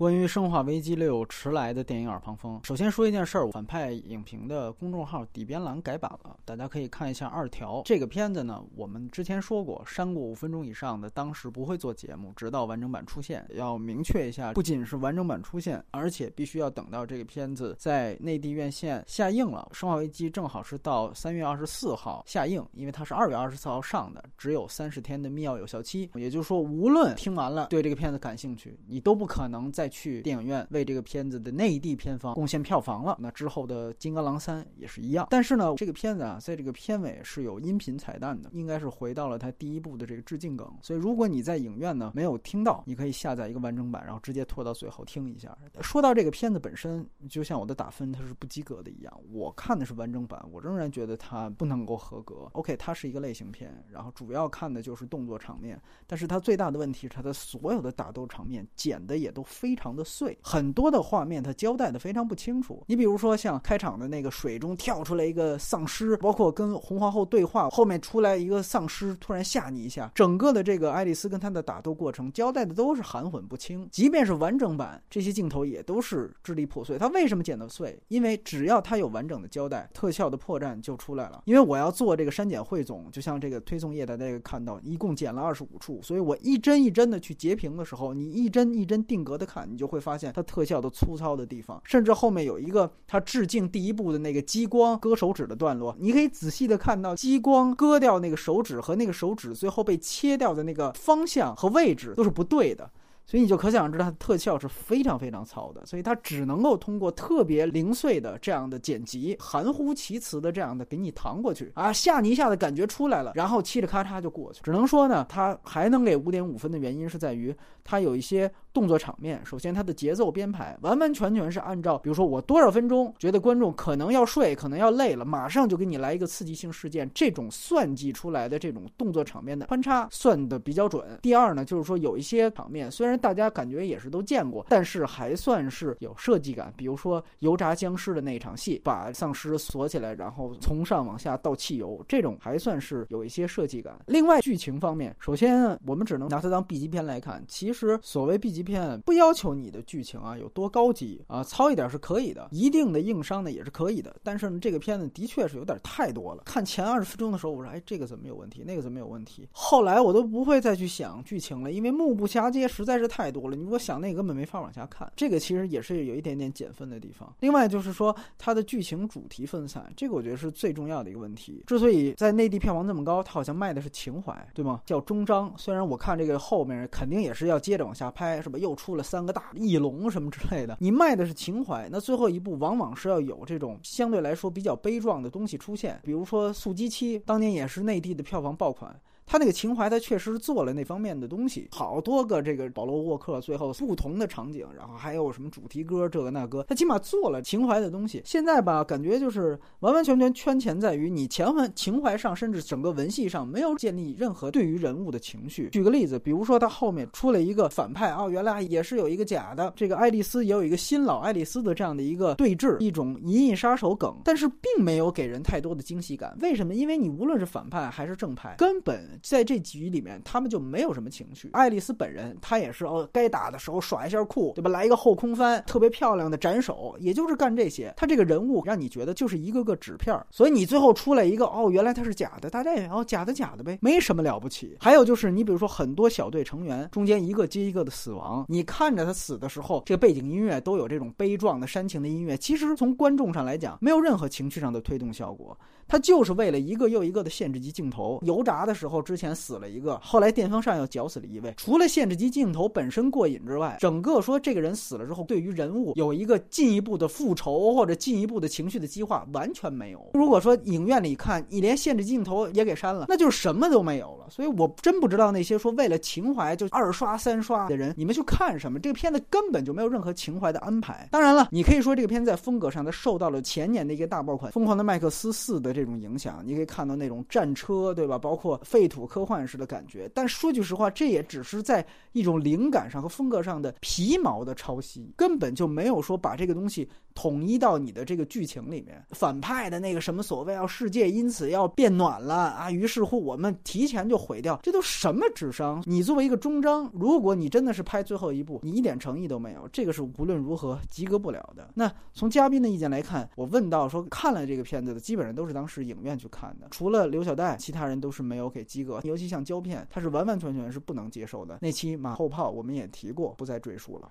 关于《生化危机六》迟来的电影耳旁风，首先说一件事儿：反派影评的公众号底边栏改版了，大家可以看一下二条。这个片子呢，我们之前说过，删过五分钟以上的，当时不会做节目，直到完整版出现。要明确一下，不仅是完整版出现，而且必须要等到这个片子在内地院线下映了。《生化危机》正好是到三月二十四号下映，因为它是二月二十四号上的，只有三十天的密钥有效期。也就是说，无论听完了对这个片子感兴趣，你都不可能再。去电影院为这个片子的内地片方贡献票房了。那之后的《金刚狼三》也是一样。但是呢，这个片子啊，在这个片尾是有音频彩蛋的，应该是回到了它第一部的这个致敬梗。所以如果你在影院呢没有听到，你可以下载一个完整版，然后直接拖到最后听一下。说到这个片子本身，就像我的打分它是不及格的一样，我看的是完整版，我仍然觉得它不能够合格。OK，它是一个类型片，然后主要看的就是动作场面，但是它最大的问题是它的所有的打斗场面剪的也都非常。非常的碎，很多的画面它交代的非常不清楚。你比如说像开场的那个水中跳出来一个丧尸，包括跟红皇后对话，后面出来一个丧尸突然吓你一下，整个的这个爱丽丝跟他的打斗过程交代的都是含混不清。即便是完整版，这些镜头也都是支离破碎。它为什么剪得碎？因为只要它有完整的交代，特效的破绽就出来了。因为我要做这个删减汇总，就像这个推送页大家看到，一共剪了二十五处，所以我一帧一帧的去截屏的时候，你一帧一帧定格的看。你就会发现它特效的粗糙的地方，甚至后面有一个它致敬第一部的那个激光割手指的段落，你可以仔细的看到激光割掉那个手指和那个手指最后被切掉的那个方向和位置都是不对的。所以你就可想而知，它的特效是非常非常糙的，所以它只能够通过特别零碎的这样的剪辑，含糊其辞的这样的给你搪过去啊，吓你一下的感觉出来了，然后嘁哩咔嚓就过去。只能说呢，它还能给五点五分的原因是在于它有一些动作场面，首先它的节奏编排完完全全是按照，比如说我多少分钟觉得观众可能要睡，可能要累了，马上就给你来一个刺激性事件，这种算计出来的这种动作场面的穿插算的比较准。第二呢，就是说有一些场面虽然。大家感觉也是都见过，但是还算是有设计感。比如说油炸僵尸的那一场戏，把丧尸锁起来，然后从上往下倒汽油，这种还算是有一些设计感。另外，剧情方面，首先我们只能拿它当 B 级片来看。其实所谓 B 级片，不要求你的剧情啊有多高级啊，糙一点是可以的，一定的硬伤呢也是可以的。但是呢，这个片子的确是有点太多了。看前二十分钟的时候，我说哎，这个怎么有问题？那个怎么有问题？后来我都不会再去想剧情了，因为目不暇接，实在是。太多了，你如果想那个根本没法往下看。这个其实也是有一点点减分的地方。另外就是说它的剧情主题分散，这个我觉得是最重要的一个问题。之所以在内地票房这么高，它好像卖的是情怀，对吗？叫终章。虽然我看这个后面肯定也是要接着往下拍，是吧？又出了三个大翼龙什么之类的，你卖的是情怀，那最后一部往往是要有这种相对来说比较悲壮的东西出现。比如说《速激七》，当年也是内地的票房爆款。他那个情怀，他确实做了那方面的东西，好多个这个保罗沃克最后不同的场景，然后还有什么主题歌这个那个，他起码做了情怀的东西。现在吧，感觉就是完完全全圈钱在于你前文情怀上，甚至整个文戏上没有建立任何对于人物的情绪。举个例子，比如说他后面出了一个反派哦，原来也是有一个假的，这个爱丽丝也有一个新老爱丽丝的这样的一个对峙，一种银翼杀手梗，但是并没有给人太多的惊喜感。为什么？因为你无论是反派还是正派，根本。在这局里面，他们就没有什么情绪。爱丽丝本人，她也是哦，该打的时候耍一下酷，对吧？来一个后空翻，特别漂亮的斩首，也就是干这些。他这个人物让你觉得就是一个个纸片所以你最后出来一个哦，原来他是假的，大家也哦，假的假的呗，没什么了不起。还有就是，你比如说很多小队成员中间一个接一个的死亡，你看着他死的时候，这个背景音乐都有这种悲壮的煽情的音乐，其实从观众上来讲，没有任何情绪上的推动效果。他就是为了一个又一个的限制级镜头，油炸的时候之前死了一个，后来电风扇又绞死了一位。除了限制级镜头本身过瘾之外，整个说这个人死了之后，对于人物有一个进一步的复仇或者进一步的情绪的激化，完全没有。如果说影院里看，你连限制镜头也给删了，那就是什么都没有了。所以我真不知道那些说为了情怀就二刷三刷的人，你们去看什么？这个片子根本就没有任何情怀的安排。当然了，你可以说这个片子在风格上，它受到了前年的一个大爆款《疯狂的麦克斯四》的这。这种影响，你可以看到那种战车，对吧？包括废土科幻式的感觉。但说句实话，这也只是在一种灵感上和风格上的皮毛的抄袭，根本就没有说把这个东西。统一到你的这个剧情里面。反派的那个什么所谓要世界因此要变暖了啊，于是乎我们提前就毁掉，这都什么智商？你作为一个终章，如果你真的是拍最后一部，你一点诚意都没有，这个是无论如何及格不了的。那从嘉宾的意见来看，我问到说看了这个片子的，基本上都是当时影院去看的，除了刘晓岱，其他人都是没有给及格。尤其像胶片，他是完完全全是不能接受的。那期马后炮我们也提过，不再赘述了。